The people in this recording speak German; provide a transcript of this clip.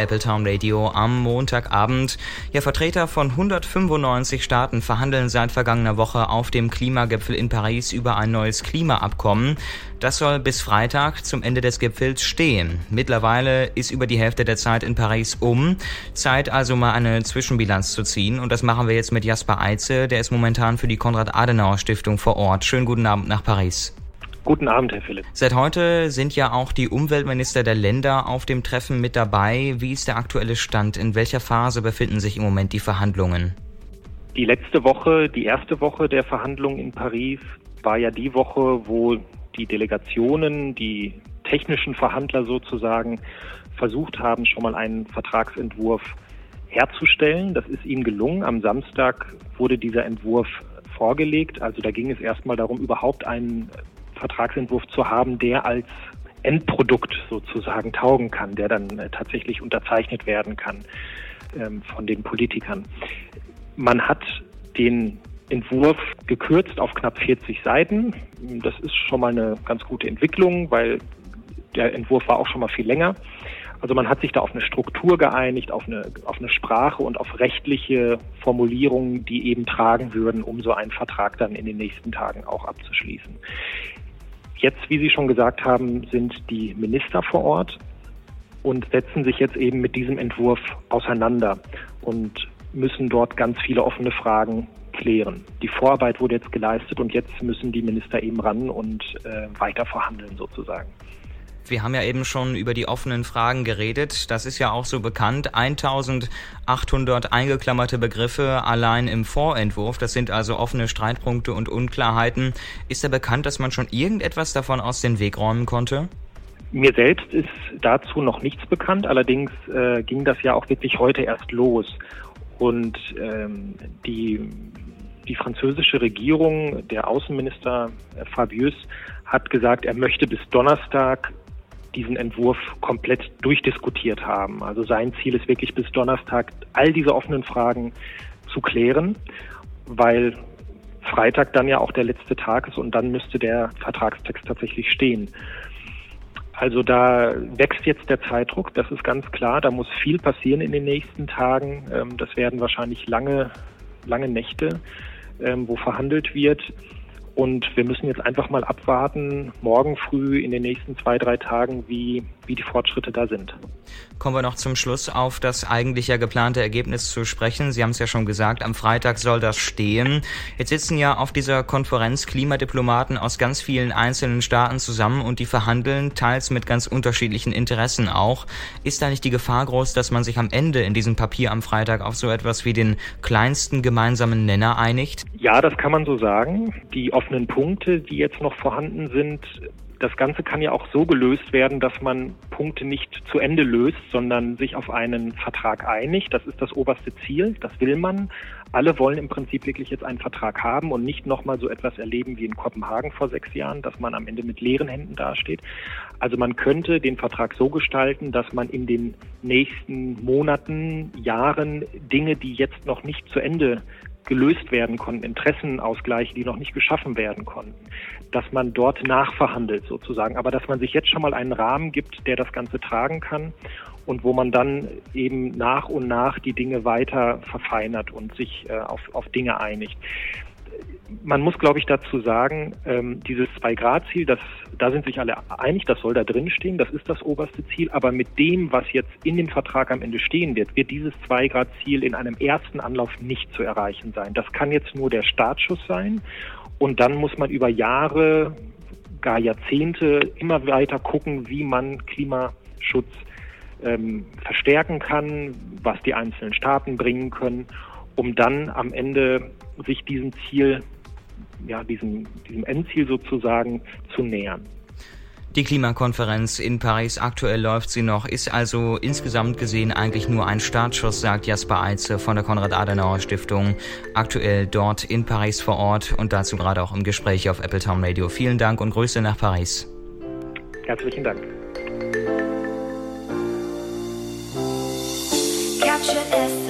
Appletown Radio am Montagabend. Ja, Vertreter von 195 Staaten verhandeln seit vergangener Woche auf dem Klimagipfel in Paris über ein neues Klimaabkommen. Das soll bis Freitag zum Ende des Gipfels stehen. Mittlerweile ist über die Hälfte der Zeit in Paris um. Zeit also mal eine Zwischenbilanz zu ziehen. Und das machen wir jetzt mit Jasper Eitze. Der ist momentan für die Konrad-Adenauer-Stiftung vor Ort. Schönen guten Abend nach Paris. Guten Abend, Herr Philipp. Seit heute sind ja auch die Umweltminister der Länder auf dem Treffen mit dabei. Wie ist der aktuelle Stand? In welcher Phase befinden sich im Moment die Verhandlungen? Die letzte Woche, die erste Woche der Verhandlungen in Paris war ja die Woche, wo die Delegationen, die technischen Verhandler sozusagen, versucht haben, schon mal einen Vertragsentwurf herzustellen. Das ist ihnen gelungen. Am Samstag wurde dieser Entwurf vorgelegt. Also da ging es erstmal darum, überhaupt einen Vertragsentwurf zu haben, der als Endprodukt sozusagen taugen kann, der dann äh, tatsächlich unterzeichnet werden kann ähm, von den Politikern. Man hat den Entwurf gekürzt auf knapp 40 Seiten. Das ist schon mal eine ganz gute Entwicklung, weil der Entwurf war auch schon mal viel länger. Also man hat sich da auf eine Struktur geeinigt, auf eine, auf eine Sprache und auf rechtliche Formulierungen, die eben tragen würden, um so einen Vertrag dann in den nächsten Tagen auch abzuschließen. Jetzt, wie Sie schon gesagt haben, sind die Minister vor Ort und setzen sich jetzt eben mit diesem Entwurf auseinander und müssen dort ganz viele offene Fragen klären. Die Vorarbeit wurde jetzt geleistet und jetzt müssen die Minister eben ran und äh, weiter verhandeln sozusagen. Wir haben ja eben schon über die offenen Fragen geredet. Das ist ja auch so bekannt. 1800 eingeklammerte Begriffe allein im Vorentwurf. Das sind also offene Streitpunkte und Unklarheiten. Ist da bekannt, dass man schon irgendetwas davon aus dem Weg räumen konnte? Mir selbst ist dazu noch nichts bekannt. Allerdings äh, ging das ja auch wirklich heute erst los. Und ähm, die, die französische Regierung, der Außenminister Fabius, hat gesagt, er möchte bis Donnerstag diesen Entwurf komplett durchdiskutiert haben. Also sein Ziel ist wirklich bis Donnerstag all diese offenen Fragen zu klären, weil Freitag dann ja auch der letzte Tag ist und dann müsste der Vertragstext tatsächlich stehen. Also da wächst jetzt der Zeitdruck, das ist ganz klar. Da muss viel passieren in den nächsten Tagen. Ähm, das werden wahrscheinlich lange, lange Nächte, ähm, wo verhandelt wird. Und wir müssen jetzt einfach mal abwarten, morgen früh in den nächsten zwei, drei Tagen, wie, wie die Fortschritte da sind. Kommen wir noch zum Schluss auf das eigentlich ja geplante Ergebnis zu sprechen. Sie haben es ja schon gesagt, am Freitag soll das stehen. Jetzt sitzen ja auf dieser Konferenz Klimadiplomaten aus ganz vielen einzelnen Staaten zusammen und die verhandeln, teils mit ganz unterschiedlichen Interessen auch. Ist da nicht die Gefahr groß, dass man sich am Ende in diesem Papier am Freitag auf so etwas wie den kleinsten gemeinsamen Nenner einigt? Ja, das kann man so sagen. Die offenen Punkte, die jetzt noch vorhanden sind, das Ganze kann ja auch so gelöst werden, dass man Punkte nicht zu Ende löst, sondern sich auf einen Vertrag einigt. Das ist das oberste Ziel. Das will man. Alle wollen im Prinzip wirklich jetzt einen Vertrag haben und nicht nochmal so etwas erleben wie in Kopenhagen vor sechs Jahren, dass man am Ende mit leeren Händen dasteht. Also man könnte den Vertrag so gestalten, dass man in den nächsten Monaten, Jahren Dinge, die jetzt noch nicht zu Ende gelöst werden konnten, Interessenausgleiche, die noch nicht geschaffen werden konnten, dass man dort nachverhandelt sozusagen, aber dass man sich jetzt schon mal einen Rahmen gibt, der das Ganze tragen kann und wo man dann eben nach und nach die Dinge weiter verfeinert und sich äh, auf, auf Dinge einigt man muss, glaube ich, dazu sagen, ähm, dieses Zwei-Grad-Ziel, da sind sich alle einig, das soll da drin stehen, das ist das oberste Ziel. Aber mit dem, was jetzt in dem Vertrag am Ende stehen wird, wird dieses Zwei-Grad-Ziel in einem ersten Anlauf nicht zu erreichen sein. Das kann jetzt nur der Startschuss sein. Und dann muss man über Jahre, gar Jahrzehnte immer weiter gucken, wie man Klimaschutz ähm, verstärken kann, was die einzelnen Staaten bringen können, um dann am Ende sich diesem Ziel, ja, diesem, diesem Endziel sozusagen zu nähern. Die Klimakonferenz in Paris, aktuell läuft sie noch, ist also insgesamt gesehen eigentlich nur ein Startschuss, sagt Jasper Eitze von der Konrad-Adenauer-Stiftung, aktuell dort in Paris vor Ort und dazu gerade auch im Gespräch auf Apple Town Radio. Vielen Dank und Grüße nach Paris. Herzlichen Dank. Capture